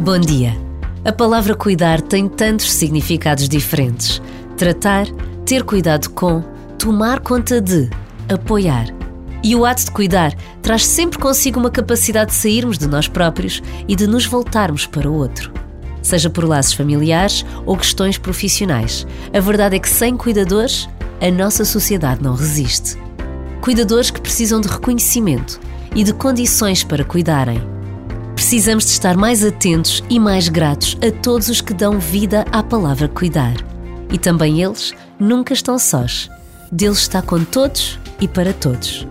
Bom dia. A palavra cuidar tem tantos significados diferentes: tratar, ter cuidado com, tomar conta de, apoiar. E o ato de cuidar traz sempre consigo uma capacidade de sairmos de nós próprios e de nos voltarmos para o outro. Seja por laços familiares ou questões profissionais, a verdade é que sem cuidadores, a nossa sociedade não resiste. Cuidadores que precisam de reconhecimento e de condições para cuidarem. Precisamos de estar mais atentos e mais gratos a todos os que dão vida à palavra cuidar. E também eles nunca estão sós. Deus está com todos e para todos.